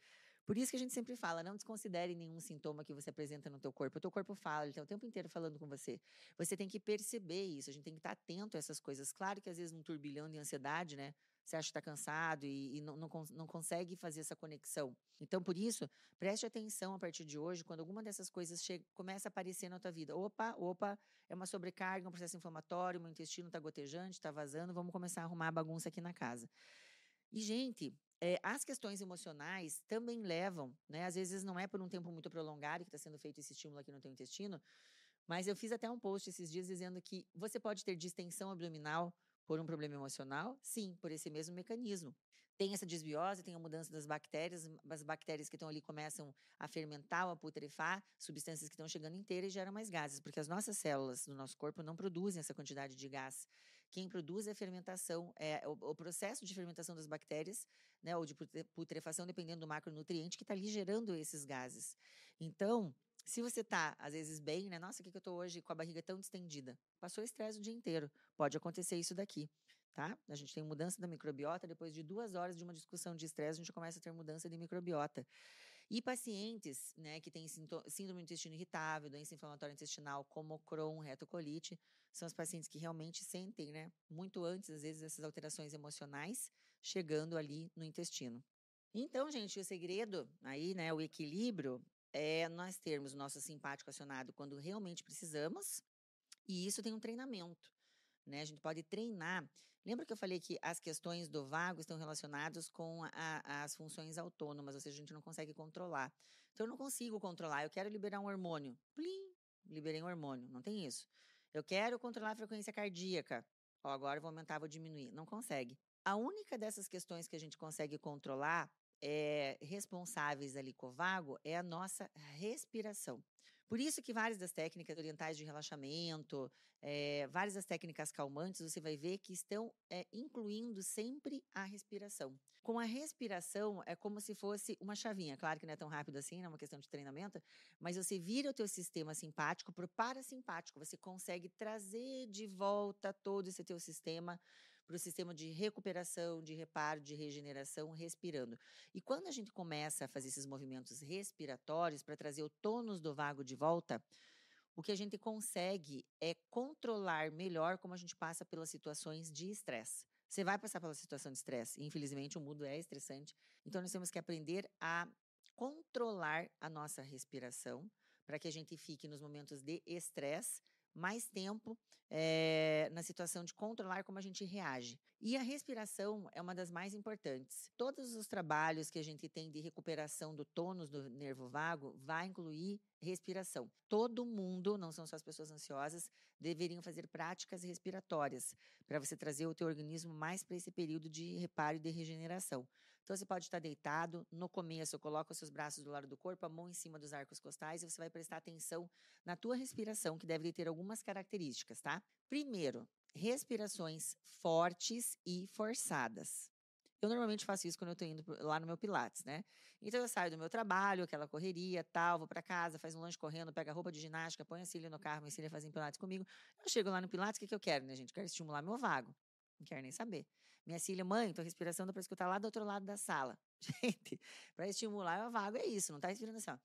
Speaker 1: Por isso que a gente sempre fala, não desconsidere nenhum sintoma que você apresenta no teu corpo. O teu corpo fala, ele está o tempo inteiro falando com você. Você tem que perceber isso, a gente tem que estar tá atento a essas coisas. Claro que às vezes num turbilhão de ansiedade, né? Você acha que está cansado e, e não, não, não, consegue fazer essa conexão. Então, por isso, preste atenção a partir de hoje, quando alguma dessas coisas chega, começa a aparecer na tua vida. Opa, opa, é uma sobrecarga, um processo inflamatório, meu intestino está gotejante, está vazando, vamos começar a arrumar a bagunça aqui na casa. E, gente, é, as questões emocionais também levam, né? Às vezes não é por um tempo muito prolongado que está sendo feito esse estímulo aqui no teu intestino, mas eu fiz até um post esses dias dizendo que você pode ter distensão abdominal por um problema emocional? Sim, por esse mesmo mecanismo. Tem essa desbiose, tem a mudança das bactérias, as bactérias que estão ali começam a fermentar a putrefar substâncias que estão chegando inteiras e geram mais gases, porque as nossas células do nosso corpo não produzem essa quantidade de gás. Quem produz a fermentação, é o, o processo de fermentação das bactérias, né, ou de putrefação, dependendo do macronutriente, que está ali gerando esses gases. Então, Se você tá, às vezes, bem, né? Nossa, o que, que eu tô hoje com a barriga tão distendida? Passou estresse o dia inteiro. Pode acontecer isso daqui, tá? A gente tem mudança da microbiota, depois de duas horas de uma discussão de estresse, a gente começa a ter mudança de microbiota. E pacientes né, que têm síndrome do intestino irritável, doença inflamatória intestinal, como Crohn, retocolite, são os pacientes que realmente sentem, né, muito antes, às vezes, essas alterações emocionais chegando ali no intestino. Então, gente, o segredo aí, né, o equilíbrio, é nós termos o nosso simpático acionado quando realmente precisamos, e isso tem um treinamento. Né? A gente pode treinar. Lembra que eu falei que as questões do vago estão relacionadas com a, as funções autônomas, ou seja, a gente não consegue controlar. Então, eu não consigo controlar. Eu quero liberar um hormônio. Plim! Liberei um hormônio. Não tem isso. Eu quero controlar a frequência cardíaca. Ó, agora eu vou aumentar, vou diminuir. Não consegue. A única dessas questões que a gente consegue controlar é, responsáveis ali com o vago é a nossa respiração. Por isso que várias das técnicas orientais de relaxamento, é, várias das técnicas calmantes, você vai ver que estão é, incluindo sempre a respiração. Com a respiração, é como se fosse uma chavinha. Claro que não é tão rápido assim, não é uma questão de treinamento, mas você vira o teu sistema simpático para o parasimpático. Você consegue trazer de volta todo esse teu sistema para o sistema de recuperação, de reparo, de regeneração, respirando. E quando a gente começa a fazer esses movimentos respiratórios para trazer o tônus do vago de volta, o que a gente consegue é controlar melhor como a gente passa pelas situações de estresse. Você vai passar pela situação de estresse. Infelizmente, o mundo é estressante. Então, nós temos que aprender a controlar a nossa respiração para que a gente fique nos momentos de estresse mais tempo é, na situação de controlar como a gente reage. E a respiração é uma das mais importantes. Todos os trabalhos que a gente tem de recuperação do tônus do nervo vago vai incluir respiração. Todo mundo, não são só as pessoas ansiosas, deveriam fazer práticas respiratórias para você trazer o teu organismo mais para esse período de reparo e de regeneração. Então você pode estar deitado, no começo coloca os seus braços do lado do corpo, a mão em cima dos arcos costais e você vai prestar atenção na tua respiração, que deve ter algumas características, tá? Primeiro, respirações fortes e forçadas. Eu normalmente faço isso quando eu estou indo lá no meu Pilates, né? Então eu saio do meu trabalho, aquela correria, tal, vou para casa, faz um lanche correndo, pega roupa de ginástica, põe a Cília no carro, minha Cília faz Pilates comigo. Eu chego lá no Pilates, o que, que eu quero, né, gente? Quero estimular meu vago. Não quero nem saber. Minha filha, mãe, tua respiração dá para escutar lá do outro lado da sala. Gente, para estimular o vago é isso, não tá respirando assim, ó.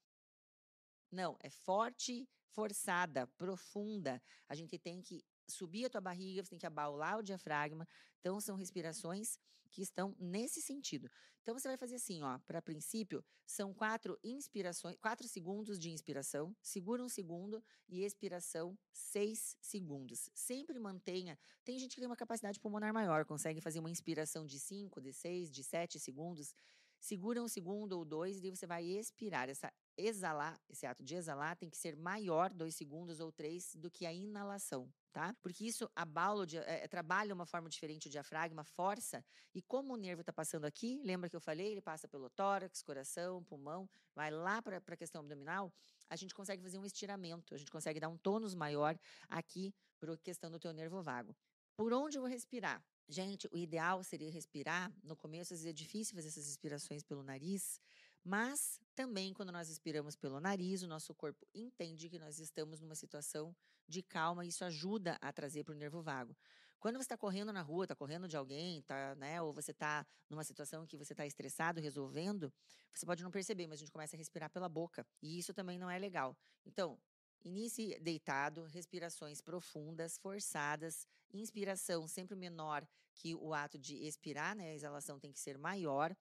Speaker 1: Não, é forte, forçada, profunda. A gente tem que subir a tua barriga, você tem que abaular o diafragma. Então, são respirações que estão nesse sentido. Então, você vai fazer assim, ó, para princípio, são quatro inspirações, quatro segundos de inspiração, segura um segundo e expiração, seis segundos. Sempre mantenha. Tem gente que tem uma capacidade pulmonar maior, consegue fazer uma inspiração de cinco, de seis, de sete segundos. Segura um segundo ou dois e você vai expirar. Essa exalar, esse ato de exalar tem que ser maior, dois segundos ou três, do que a inalação, tá? Porque isso abala, é, trabalha uma forma diferente o diafragma, força, e como o nervo está passando aqui, lembra que eu falei, ele passa pelo tórax, coração, pulmão, vai lá para a questão abdominal, a gente consegue fazer um estiramento, a gente consegue dar um tônus maior aqui para a questão do teu nervo vago. Por onde eu vou respirar? Gente, o ideal seria respirar. No começo, às vezes é difícil fazer essas respirações pelo nariz, mas também, quando nós expiramos pelo nariz, o nosso corpo entende que nós estamos numa situação de calma e isso ajuda a trazer para o nervo vago. Quando você está correndo na rua, está correndo de alguém, tá, né, ou você está numa situação que você está estressado, resolvendo, você pode não perceber, mas a gente começa a respirar pela boca. E isso também não é legal. Então, inicie deitado, respirações profundas, forçadas, inspiração sempre menor que o ato de expirar, né? A exalação tem que ser maior.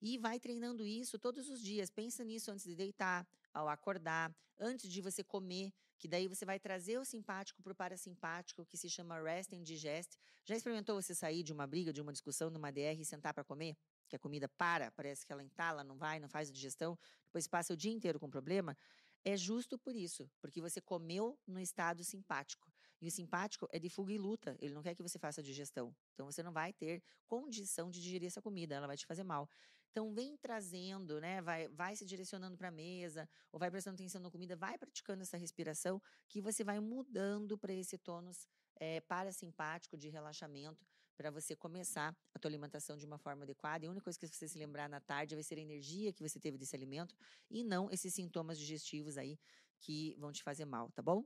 Speaker 1: E vai treinando isso todos os dias. Pensa nisso antes de deitar, ao acordar, antes de você comer, que daí você vai trazer o simpático para o parasimpático, que se chama rest and digest. Já experimentou você sair de uma briga, de uma discussão, numa DR e sentar para comer? Que a comida para, parece que ela entala, não vai, não faz a digestão, depois passa o dia inteiro com problema? É justo por isso, porque você comeu no estado simpático. E o simpático é de fuga e luta, ele não quer que você faça digestão. Então você não vai ter condição de digerir essa comida, ela vai te fazer mal. Então, vem trazendo, né? Vai, vai se direcionando para a mesa, ou vai prestando atenção na comida, vai praticando essa respiração, que você vai mudando para esse tônus é, parasimpático de relaxamento, para você começar a tua alimentação de uma forma adequada. E a única coisa que você se lembrar na tarde vai ser a energia que você teve desse alimento e não esses sintomas digestivos aí que vão te fazer mal, tá bom?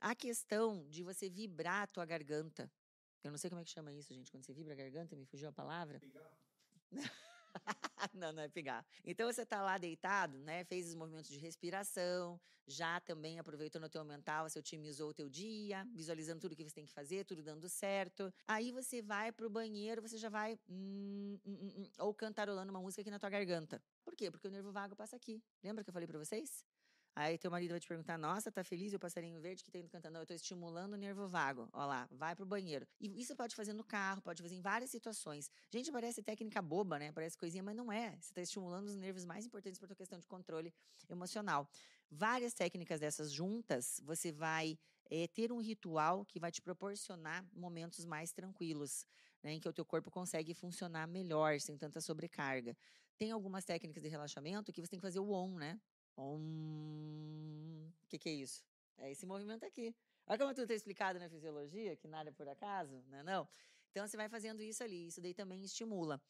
Speaker 1: A questão de você vibrar a tua garganta. Eu não sei como é que chama isso, gente, quando você vibra a garganta, me fugiu a palavra. não, não é pegar. Então você está lá deitado, né? Fez os movimentos de respiração, já também aproveitou no teu mental, você otimizou o teu dia, visualizando tudo que você tem que fazer, tudo dando certo. Aí você vai pro banheiro, você já vai hum, hum, hum, hum ou cantarolando uma música aqui na tua garganta. Por quê? Porque o nervo vago passa aqui. Lembra que eu falei para vocês? Aí teu marido vai te perguntar: Nossa, tá feliz o passarinho verde que tá indo cantando? Não, eu tô estimulando o nervo vago. Ó lá, vai pro banheiro. E isso pode fazer no carro, pode fazer em várias situações. Gente, parece técnica boba, né? Parece coisinha, mas não é. Você tá estimulando os nervos mais importantes para tua questão de controle emocional. Várias técnicas dessas juntas, você vai é, ter um ritual que vai te proporcionar momentos mais tranquilos, né, em que o teu corpo consegue funcionar melhor, sem tanta sobrecarga. Tem algumas técnicas de relaxamento que você tem que fazer o on, né? O que, que é isso? É esse movimento aqui. Olha como tudo está explicado na fisiologia, que nada é por acaso, não é não? Então, você vai fazendo isso ali, isso daí também estimula.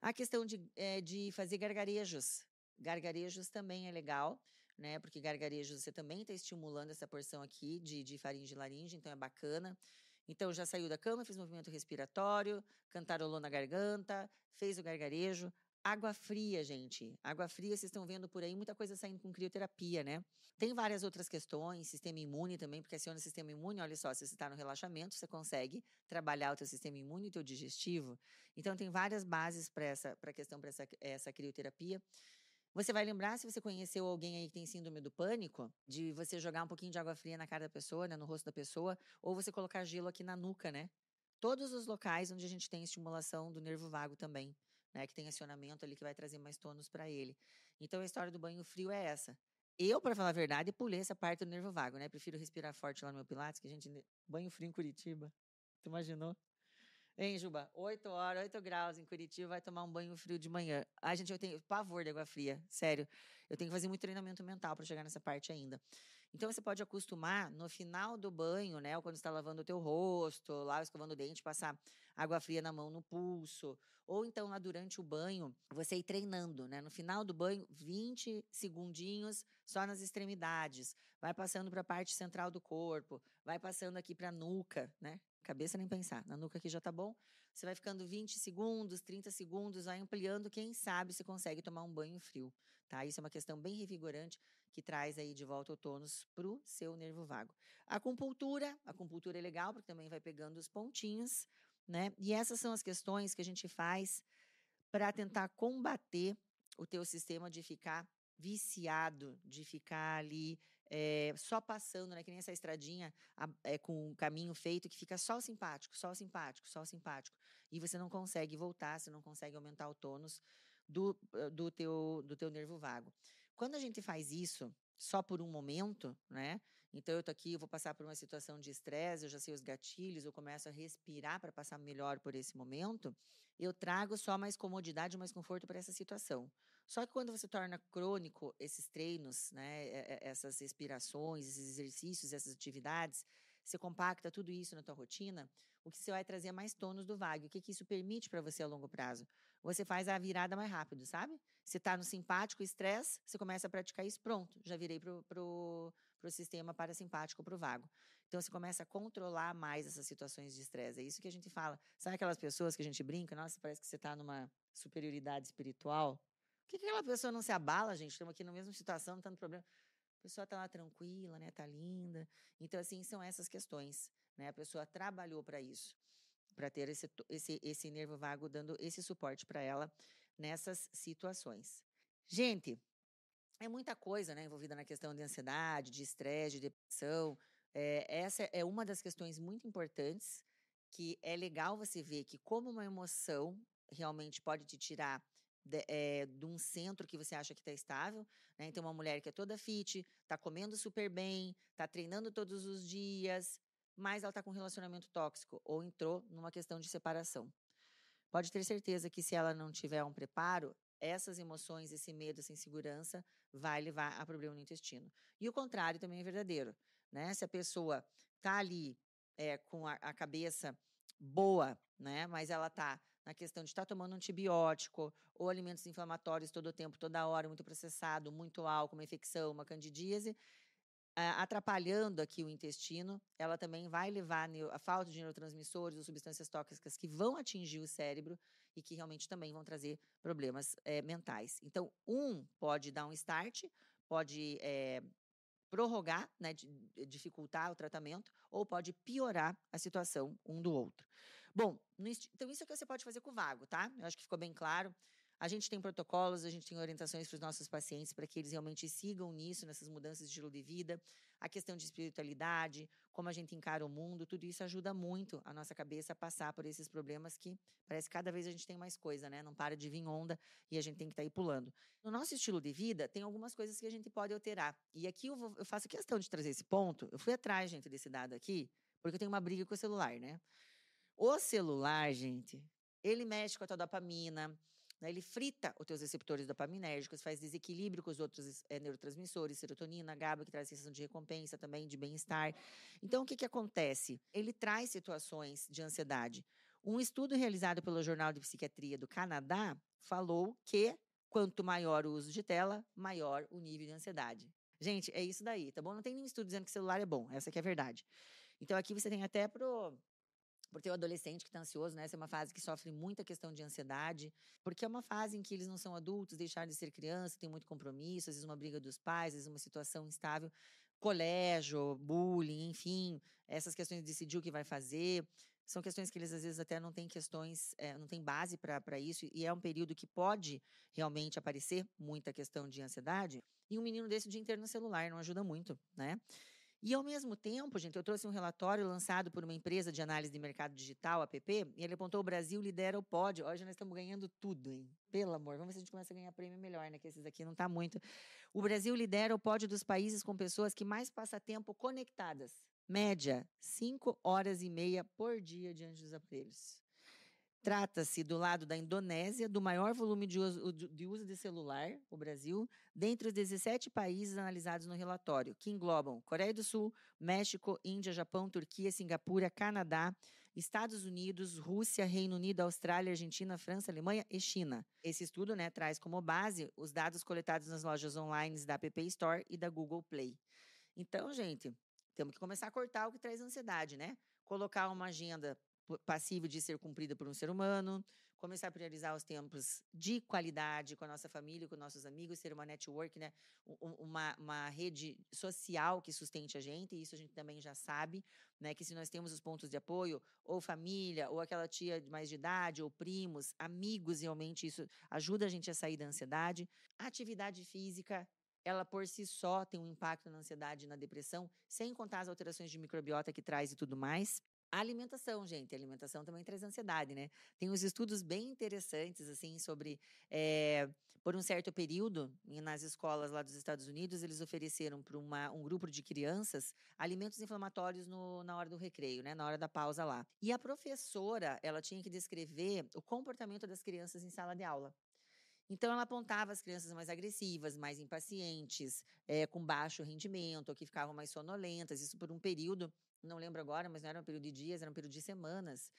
Speaker 1: A questão de, é, de fazer gargarejos. Gargarejos também é legal, né? Porque gargarejos você também está estimulando essa porção aqui de, de faringe e laringe, então é bacana. Então, já saiu da cama, fez movimento respiratório, cantarolou na garganta, fez o gargarejo, Água fria, gente. Água fria, vocês estão vendo por aí muita coisa saindo com crioterapia, né? Tem várias outras questões, sistema imune também, porque aciona o sistema imune, olha só, se você está no relaxamento, você consegue trabalhar o teu sistema imune e o teu digestivo. Então, tem várias bases para essa pra questão, para essa, essa crioterapia. Você vai lembrar, se você conheceu alguém aí que tem síndrome do pânico, de você jogar um pouquinho de água fria na cara da pessoa, né, no rosto da pessoa, ou você colocar gelo aqui na nuca, né? Todos os locais onde a gente tem estimulação do nervo vago também né, que tem acionamento ali que vai trazer mais tônus para ele. Então a história do banho frio é essa. Eu, para falar a verdade, pulei essa parte do nervo vago, né? Prefiro respirar forte lá no meu Pilates, que a gente. Banho frio em Curitiba. Tu imaginou? Hein, Juba? 8 horas, 8 graus em Curitiba, vai tomar um banho frio de manhã. Ai, gente, eu tenho pavor de água fria, sério. Eu tenho que fazer muito treinamento mental para chegar nessa parte ainda. Então você pode acostumar no final do banho, né, ou quando está lavando o teu rosto, lá escovando o dente, passar água fria na mão no pulso, ou então lá durante o banho, você ir treinando, né? No final do banho, 20 segundinhos só nas extremidades, vai passando para a parte central do corpo, vai passando aqui para a nuca, né? Cabeça nem pensar, na nuca aqui já tá bom. Você vai ficando 20 segundos, 30 segundos, vai ampliando, quem sabe você consegue tomar um banho frio, tá? Isso é uma questão bem revigorante que traz aí de volta o tônus para o seu nervo vago. A acupuntura, a acupuntura é legal porque também vai pegando os pontinhos, né? E essas são as questões que a gente faz para tentar combater o teu sistema de ficar viciado, de ficar ali é, só passando, né? Que nem essa estradinha é, com o caminho feito que fica só o simpático, só o simpático, só o simpático. E você não consegue voltar, você não consegue aumentar o tônus do, do, teu, do teu nervo vago. Quando a gente faz isso só por um momento, né? Então eu tô aqui, eu vou passar por uma situação de estresse, eu já sei os gatilhos, eu começo a respirar para passar melhor por esse momento, eu trago só mais comodidade, mais conforto para essa situação. Só que quando você torna crônico esses treinos, né, essas respirações, esses exercícios, essas atividades, você compacta tudo isso na tua rotina, o que você vai trazer é mais tônus do vago. O que, que isso permite para você a longo prazo? Você faz a virada mais rápido, sabe? Você está no simpático, estresse, você começa a praticar isso, pronto, já virei pro, pro, pro sistema parasimpático, pro vago. Então você começa a controlar mais essas situações de estresse. É isso que a gente fala. Sabe aquelas pessoas que a gente brinca? Nossa, parece que você está numa superioridade espiritual. Por que, que aquela pessoa não se abala, gente? Estamos aqui na mesma situação, não está no problema. A pessoa está lá tranquila, né? Tá linda. Então, assim, são essas questões. Né? A pessoa trabalhou para isso, para ter esse, esse, esse nervo vago dando esse suporte para ela nessas situações. Gente, é muita coisa né, envolvida na questão de ansiedade, de estresse, de depressão. É, essa é uma das questões muito importantes que é legal você ver que como uma emoção realmente pode te tirar de, é, de um centro que você acha que está estável. Né? Então, uma mulher que é toda fit, está comendo super bem, está treinando todos os dias, mas ela está com um relacionamento tóxico ou entrou numa questão de separação. Pode ter certeza que se ela não tiver um preparo, essas emoções, esse medo, essa insegurança vai levar a problema no intestino. E o contrário também é verdadeiro, né? Se a pessoa tá ali é, com a, a cabeça boa, né? Mas ela tá na questão de estar tá tomando antibiótico ou alimentos inflamatórios todo o tempo, toda hora, muito processado, muito álcool, uma infecção, uma candidíase, atrapalhando aqui o intestino, ela também vai levar a falta de neurotransmissores ou substâncias tóxicas que vão atingir o cérebro e que realmente também vão trazer problemas é, mentais. Então, um pode dar um start, pode é, prorrogar, né, dificultar o tratamento, ou pode piorar a situação um do outro. Bom, então isso é o que você pode fazer com o vago, tá? Eu acho que ficou bem claro. A gente tem protocolos, a gente tem orientações para os nossos pacientes para que eles realmente sigam nisso, nessas mudanças de estilo de vida. A questão de espiritualidade, como a gente encara o mundo, tudo isso ajuda muito a nossa cabeça a passar por esses problemas que parece que cada vez a gente tem mais coisa, né? Não para de vir onda e a gente tem que estar tá aí pulando. No nosso estilo de vida, tem algumas coisas que a gente pode alterar. E aqui eu, vou, eu faço questão de trazer esse ponto. Eu fui atrás, gente, desse dado aqui, porque eu tenho uma briga com o celular, né? O celular, gente, ele mexe com a tua dopamina, né? Ele frita os teus receptores dopaminérgicos, faz desequilíbrio com os outros é, neurotransmissores, serotonina, GABA, que traz sensação de recompensa também, de bem-estar. Então, o que, que acontece? Ele traz situações de ansiedade. Um estudo realizado pelo Jornal de Psiquiatria do Canadá falou que quanto maior o uso de tela, maior o nível de ansiedade. Gente, é isso daí, tá bom? Não tem nenhum estudo dizendo que celular é bom, essa que é a verdade. Então aqui você tem até pro porque o adolescente que está ansioso, né? Essa é uma fase que sofre muita questão de ansiedade, porque é uma fase em que eles não são adultos, deixaram de ser criança, tem muito compromisso, às vezes uma briga dos pais, às vezes uma situação instável, colégio, bullying, enfim, essas questões de decidir o que vai fazer. São questões que eles às vezes até não têm questões, é, não tem base para isso, e é um período que pode realmente aparecer muita questão de ansiedade. E um menino desse o dia inteiro no celular não ajuda muito, né? E, ao mesmo tempo, gente, eu trouxe um relatório lançado por uma empresa de análise de mercado digital, APP, e ele apontou o Brasil lidera o pódio. Hoje nós estamos ganhando tudo, hein? Pelo amor, vamos ver se a gente começa a ganhar prêmio melhor, né? Que esses aqui não tá muito. O Brasil lidera o pódio dos países com pessoas que mais passam tempo conectadas. Média, 5 horas e meia por dia diante dos aparelhos. Trata-se, do lado da Indonésia, do maior volume de uso, de uso de celular, o Brasil, dentre os 17 países analisados no relatório, que englobam Coreia do Sul, México, Índia, Japão, Turquia, Singapura, Canadá, Estados Unidos, Rússia, Reino Unido, Austrália, Argentina, França, Alemanha e China. Esse estudo né, traz como base os dados coletados nas lojas online da App Store e da Google Play. Então, gente, temos que começar a cortar o que traz ansiedade, né? Colocar uma agenda passível de ser cumprida por um ser humano, começar a priorizar os tempos de qualidade com a nossa família, com nossos amigos, ser uma network, né? uma, uma rede social que sustente a gente, e isso a gente também já sabe, né? que se nós temos os pontos de apoio, ou família, ou aquela tia de mais de idade, ou primos, amigos, realmente isso ajuda a gente a sair da ansiedade. A atividade física ela por si só tem um impacto na ansiedade e na depressão, sem contar as alterações de microbiota que traz e tudo mais. A alimentação, gente, a alimentação também traz ansiedade, né? Tem uns estudos bem interessantes, assim, sobre. É, por um certo período, nas escolas lá dos Estados Unidos, eles ofereceram para um grupo de crianças alimentos inflamatórios no, na hora do recreio, né? Na hora da pausa lá. E a professora, ela tinha que descrever o comportamento das crianças em sala de aula. Então, ela apontava as crianças mais agressivas, mais impacientes, é, com baixo rendimento, ou que ficavam mais sonolentas, isso por um período não lembro agora, mas não era um período de dias, era um período de semanas.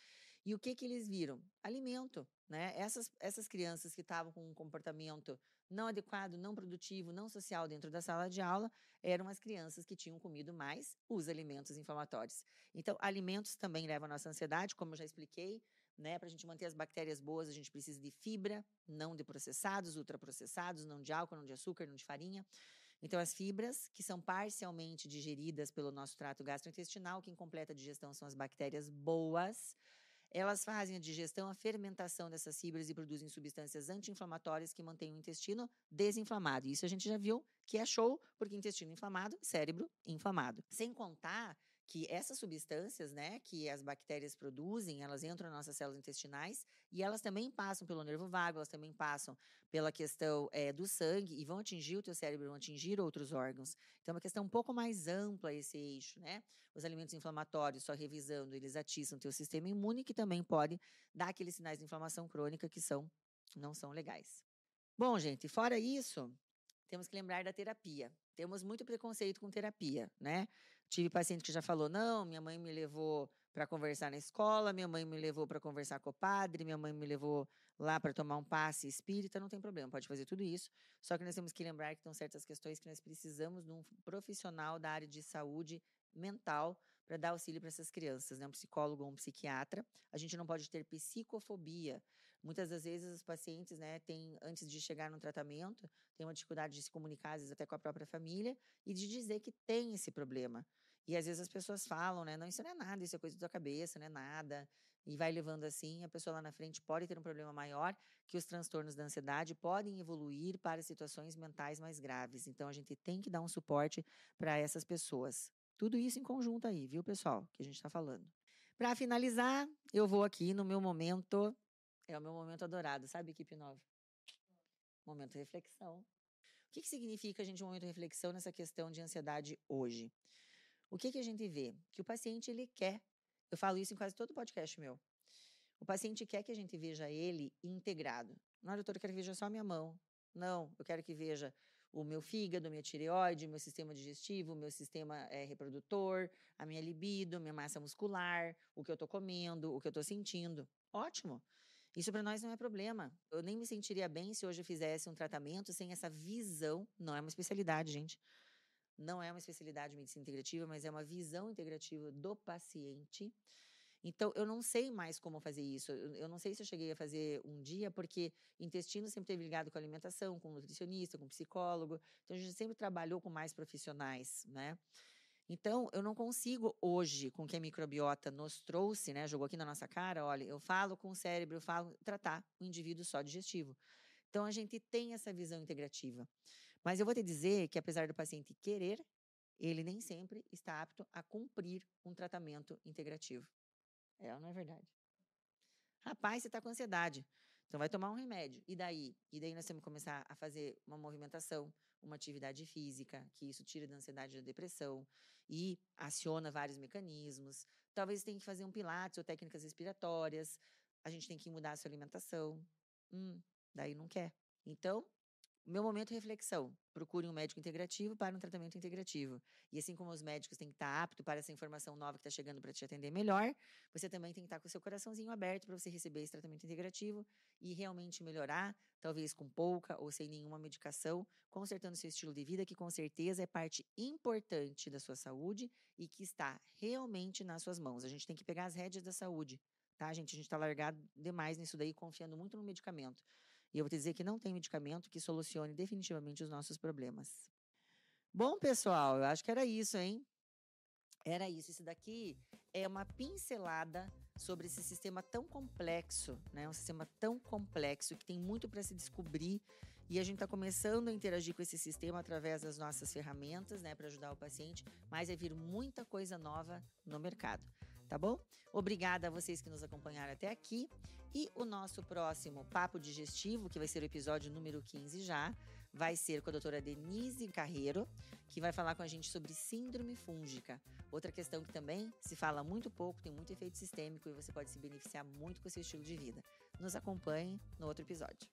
Speaker 1: E o que que eles viram? Alimento, né? Essas, essas crianças que estavam com um comportamento não adequado, não produtivo, não social dentro da sala de aula, eram as crianças que tinham comido mais os alimentos inflamatórios. Então, alimentos também levam a nossa ansiedade, como eu já expliquei, né? Para a gente manter as bactérias boas, a gente precisa de fibra, não de processados, ultraprocessados, não de álcool, não de açúcar, não de farinha. Então, as fibras, que são parcialmente digeridas pelo nosso trato gastrointestinal, quem completa a digestão são as bactérias boas. Elas fazem a digestão, a fermentação dessas fibras e produzem substâncias anti-inflamatórias que mantêm o intestino desinflamado. Isso a gente já viu que é show, porque intestino inflamado, cérebro inflamado. Sem contar que essas substâncias, né, que as bactérias produzem, elas entram nas nossas células intestinais e elas também passam pelo nervo vago, elas também passam pela questão é, do sangue e vão atingir o teu cérebro, vão atingir outros órgãos. Então, é uma questão um pouco mais ampla esse eixo, né? Os alimentos inflamatórios, só revisando, eles atiçam o teu sistema imune, que também pode dar aqueles sinais de inflamação crônica que são não são legais. Bom, gente, fora isso, temos que lembrar da terapia. Temos muito preconceito com terapia, né? Tive paciente que já falou: não, minha mãe me levou para conversar na escola, minha mãe me levou para conversar com o padre, minha mãe me levou lá para tomar um passe espírita, não tem problema, pode fazer tudo isso. Só que nós temos que lembrar que estão certas questões que nós precisamos de um profissional da área de saúde mental para dar auxílio para essas crianças, né? Um psicólogo ou um psiquiatra. A gente não pode ter psicofobia. Muitas das vezes os pacientes, né, têm, antes de chegar no tratamento, têm uma dificuldade de se comunicar, às vezes até com a própria família, e de dizer que tem esse problema. E às vezes as pessoas falam, né? Não, isso não é nada, isso é coisa da tua cabeça, não é nada. E vai levando assim, a pessoa lá na frente pode ter um problema maior, que os transtornos da ansiedade podem evoluir para situações mentais mais graves. Então a gente tem que dar um suporte para essas pessoas. Tudo isso em conjunto aí, viu, pessoal? Que a gente está falando. Para finalizar, eu vou aqui no meu momento. É o meu momento adorado, sabe, equipe nova? Momento de reflexão. O que, que significa, gente, um momento reflexão nessa questão de ansiedade hoje? O que, que a gente vê? Que o paciente ele quer. Eu falo isso em quase todo podcast meu. O paciente quer que a gente veja ele integrado. Não, doutor, eu quero que veja só a minha mão. Não, eu quero que veja o meu fígado, minha tireoide, meu sistema digestivo, meu sistema é, reprodutor, a minha libido, minha massa muscular, o que eu estou comendo, o que eu estou sentindo. Ótimo. Isso para nós não é problema. Eu nem me sentiria bem se hoje eu fizesse um tratamento sem essa visão. Não é uma especialidade, gente. Não é uma especialidade de medicina integrativa, mas é uma visão integrativa do paciente. Então, eu não sei mais como fazer isso. Eu não sei se eu cheguei a fazer um dia, porque intestino sempre teve ligado com alimentação, com nutricionista, com psicólogo. Então, a gente sempre trabalhou com mais profissionais, né? Então, eu não consigo hoje, com o que a microbiota nos trouxe, né, jogou aqui na nossa cara, olha, eu falo com o cérebro, eu falo, tratar o indivíduo só digestivo. Então, a gente tem essa visão integrativa. Mas eu vou te dizer que, apesar do paciente querer, ele nem sempre está apto a cumprir um tratamento integrativo. É ou não é verdade? Rapaz, você está com ansiedade. Então vai tomar um remédio. E daí? E daí nós temos que começar a fazer uma movimentação, uma atividade física, que isso tira da ansiedade e da depressão e aciona vários mecanismos. Talvez tenha que fazer um pilates ou técnicas respiratórias. A gente tem que mudar a sua alimentação. Hum, daí não quer. Então, meu momento de reflexão. Procure um médico integrativo para um tratamento integrativo. E assim como os médicos têm que estar aptos para essa informação nova que está chegando para te atender melhor, você também tem que estar com o seu coraçãozinho aberto para você receber esse tratamento integrativo e realmente melhorar, talvez com pouca ou sem nenhuma medicação, consertando seu estilo de vida, que com certeza é parte importante da sua saúde e que está realmente nas suas mãos. A gente tem que pegar as rédeas da saúde, tá, gente? A gente está largado demais nisso daí, confiando muito no medicamento. E eu vou te dizer que não tem medicamento que solucione definitivamente os nossos problemas. Bom, pessoal, eu acho que era isso, hein? Era isso. Isso daqui é uma pincelada sobre esse sistema tão complexo, né? Um sistema tão complexo que tem muito para se descobrir e a gente está começando a interagir com esse sistema através das nossas ferramentas, né, para ajudar o paciente, mas vai vir muita coisa nova no mercado tá bom? Obrigada a vocês que nos acompanharam até aqui. E o nosso próximo Papo Digestivo, que vai ser o episódio número 15 já, vai ser com a doutora Denise Carreiro, que vai falar com a gente sobre síndrome fúngica. Outra questão que também se fala muito pouco, tem muito efeito sistêmico e você pode se beneficiar muito com o seu estilo de vida. Nos acompanhe no outro episódio.